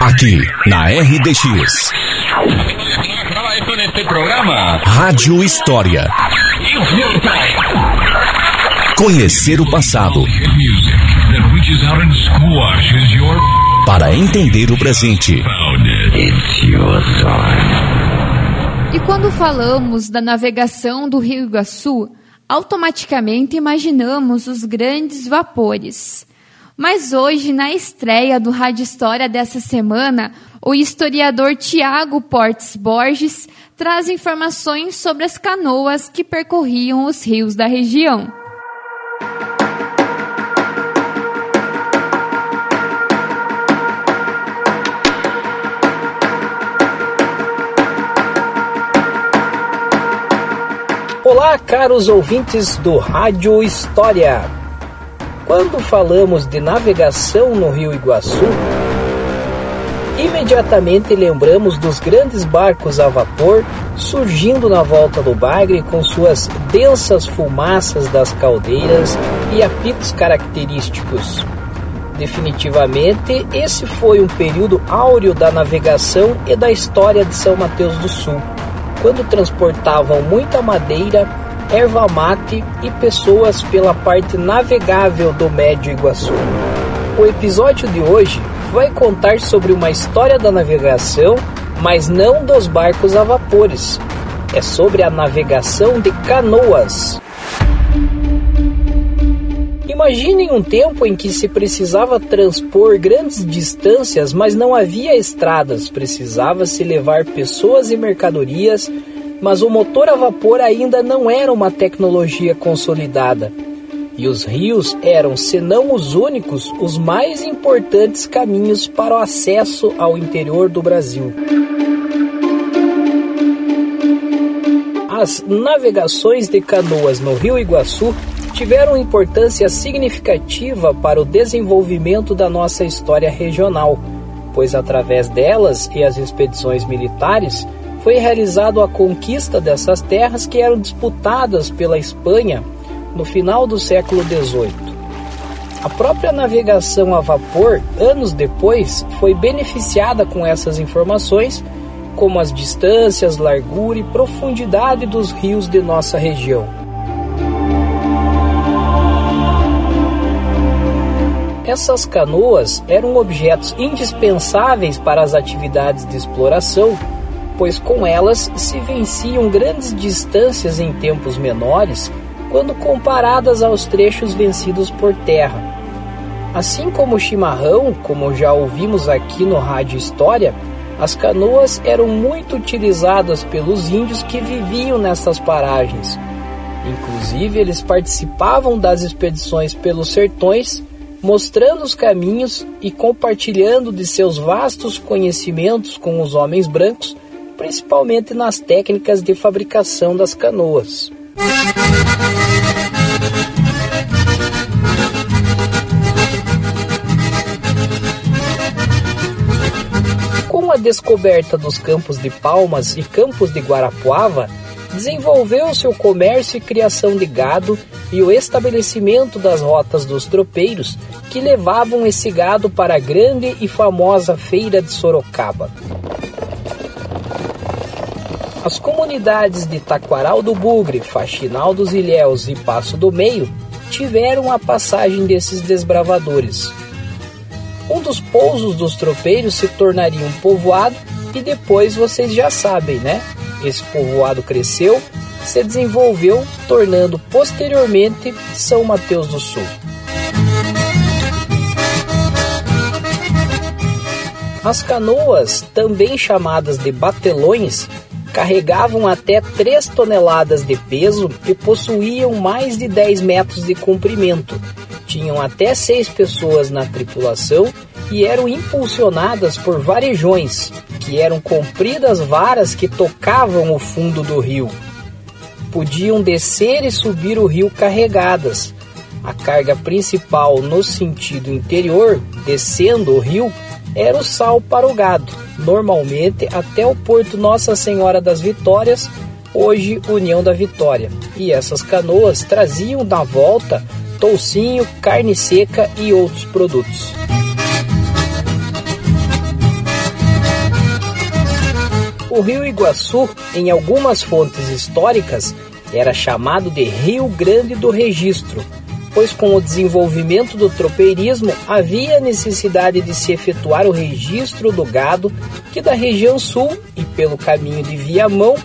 Aqui, na RDX. Rádio História. Conhecer o passado. Para entender o presente. E quando falamos da navegação do Rio Iguaçu, automaticamente imaginamos os grandes vapores. Mas hoje, na estreia do Rádio História dessa semana, o historiador Tiago Portes Borges traz informações sobre as canoas que percorriam os rios da região. Olá, caros ouvintes do Rádio História. Quando falamos de navegação no Rio Iguaçu, imediatamente lembramos dos grandes barcos a vapor surgindo na volta do bagre com suas densas fumaças das caldeiras e apitos característicos. Definitivamente, esse foi um período áureo da navegação e da história de São Mateus do Sul quando transportavam muita madeira, erva mate e pessoas pela parte navegável do Médio Iguaçu. O episódio de hoje vai contar sobre uma história da navegação, mas não dos barcos a vapores. É sobre a navegação de canoas. Imaginem um tempo em que se precisava transpor grandes distâncias, mas não havia estradas, precisava se levar pessoas e mercadorias, mas o motor a vapor ainda não era uma tecnologia consolidada. E os rios eram, senão os únicos, os mais importantes caminhos para o acesso ao interior do Brasil. As navegações de canoas no Rio Iguaçu tiveram importância significativa para o desenvolvimento da nossa história regional, pois através delas e as expedições militares foi realizada a conquista dessas terras que eram disputadas pela Espanha no final do século XVIII. A própria navegação a vapor, anos depois, foi beneficiada com essas informações, como as distâncias, largura e profundidade dos rios de nossa região. Essas canoas eram objetos indispensáveis para as atividades de exploração, pois com elas se venciam grandes distâncias em tempos menores quando comparadas aos trechos vencidos por terra. Assim como o chimarrão, como já ouvimos aqui no Rádio História, as canoas eram muito utilizadas pelos índios que viviam nessas paragens. Inclusive, eles participavam das expedições pelos sertões mostrando os caminhos e compartilhando de seus vastos conhecimentos com os homens brancos, principalmente nas técnicas de fabricação das canoas. Com a descoberta dos campos de Palmas e campos de Guarapuava, desenvolveu-se o comércio e criação de gado e o estabelecimento das rotas dos tropeiros que levavam esse gado para a grande e famosa feira de Sorocaba. As comunidades de Taquaral do Bugre, Faxinal dos Ilhéus e Passo do Meio tiveram a passagem desses desbravadores. Um dos pousos dos tropeiros se tornaria um povoado e depois vocês já sabem, né? Esse povoado cresceu, se desenvolveu, tornando posteriormente São Mateus do Sul. As canoas, também chamadas de batelões, carregavam até 3 toneladas de peso e possuíam mais de 10 metros de comprimento. Tinham até 6 pessoas na tripulação e eram impulsionadas por varejões, que eram compridas varas que tocavam o fundo do rio. Podiam descer e subir o rio carregadas. A carga principal no sentido interior, descendo o rio, era o sal para o gado, normalmente até o porto Nossa Senhora das Vitórias, hoje União da Vitória. E essas canoas traziam na volta toucinho, carne seca e outros produtos. O rio Iguaçu, em algumas fontes históricas, era chamado de Rio Grande do Registro, pois com o desenvolvimento do tropeirismo havia necessidade de se efetuar o registro do gado que da região sul e pelo caminho de Viamão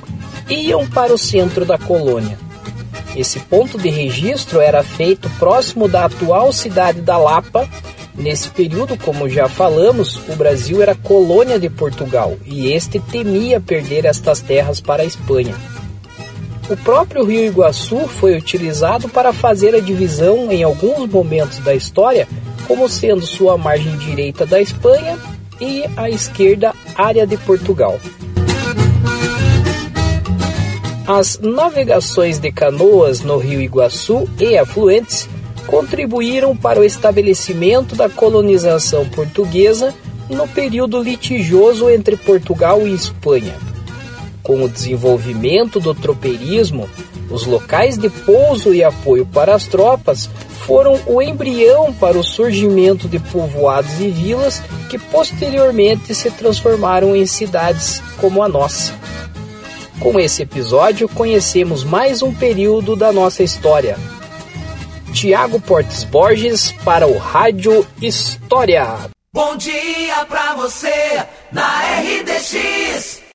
iam para o centro da colônia. Esse ponto de registro era feito próximo da atual cidade da Lapa. Nesse período, como já falamos, o Brasil era colônia de Portugal e este temia perder estas terras para a Espanha. O próprio rio Iguaçu foi utilizado para fazer a divisão em alguns momentos da história, como sendo sua margem direita da Espanha e a esquerda área de Portugal. As navegações de canoas no rio Iguaçu e afluentes contribuíram para o estabelecimento da colonização portuguesa no período litigioso entre Portugal e Espanha. Com o desenvolvimento do tropeirismo, os locais de pouso e apoio para as tropas foram o embrião para o surgimento de povoados e vilas que posteriormente se transformaram em cidades como a nossa. Com esse episódio, conhecemos mais um período da nossa história. Tiago Portes Borges para o Rádio História. Bom dia pra você na RDX.